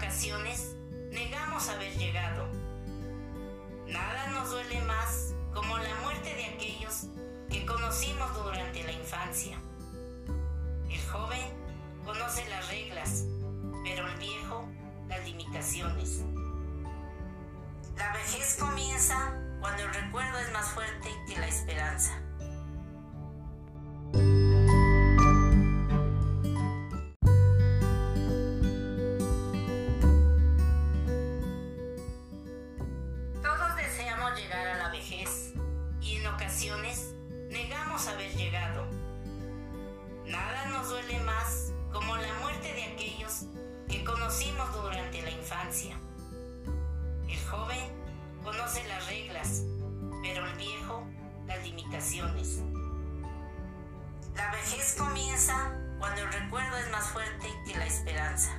ocasiones negamos haber llegado. Nada nos duele más como la muerte de aquellos que conocimos durante la infancia. El joven conoce las reglas, pero el viejo las limitaciones. La vejez comienza cuando el recuerdo es más fuerte que la esperanza. Negamos haber llegado. Nada nos duele más como la muerte de aquellos que conocimos durante la infancia. El joven conoce las reglas, pero el viejo las limitaciones. La vejez comienza cuando el recuerdo es más fuerte que la esperanza.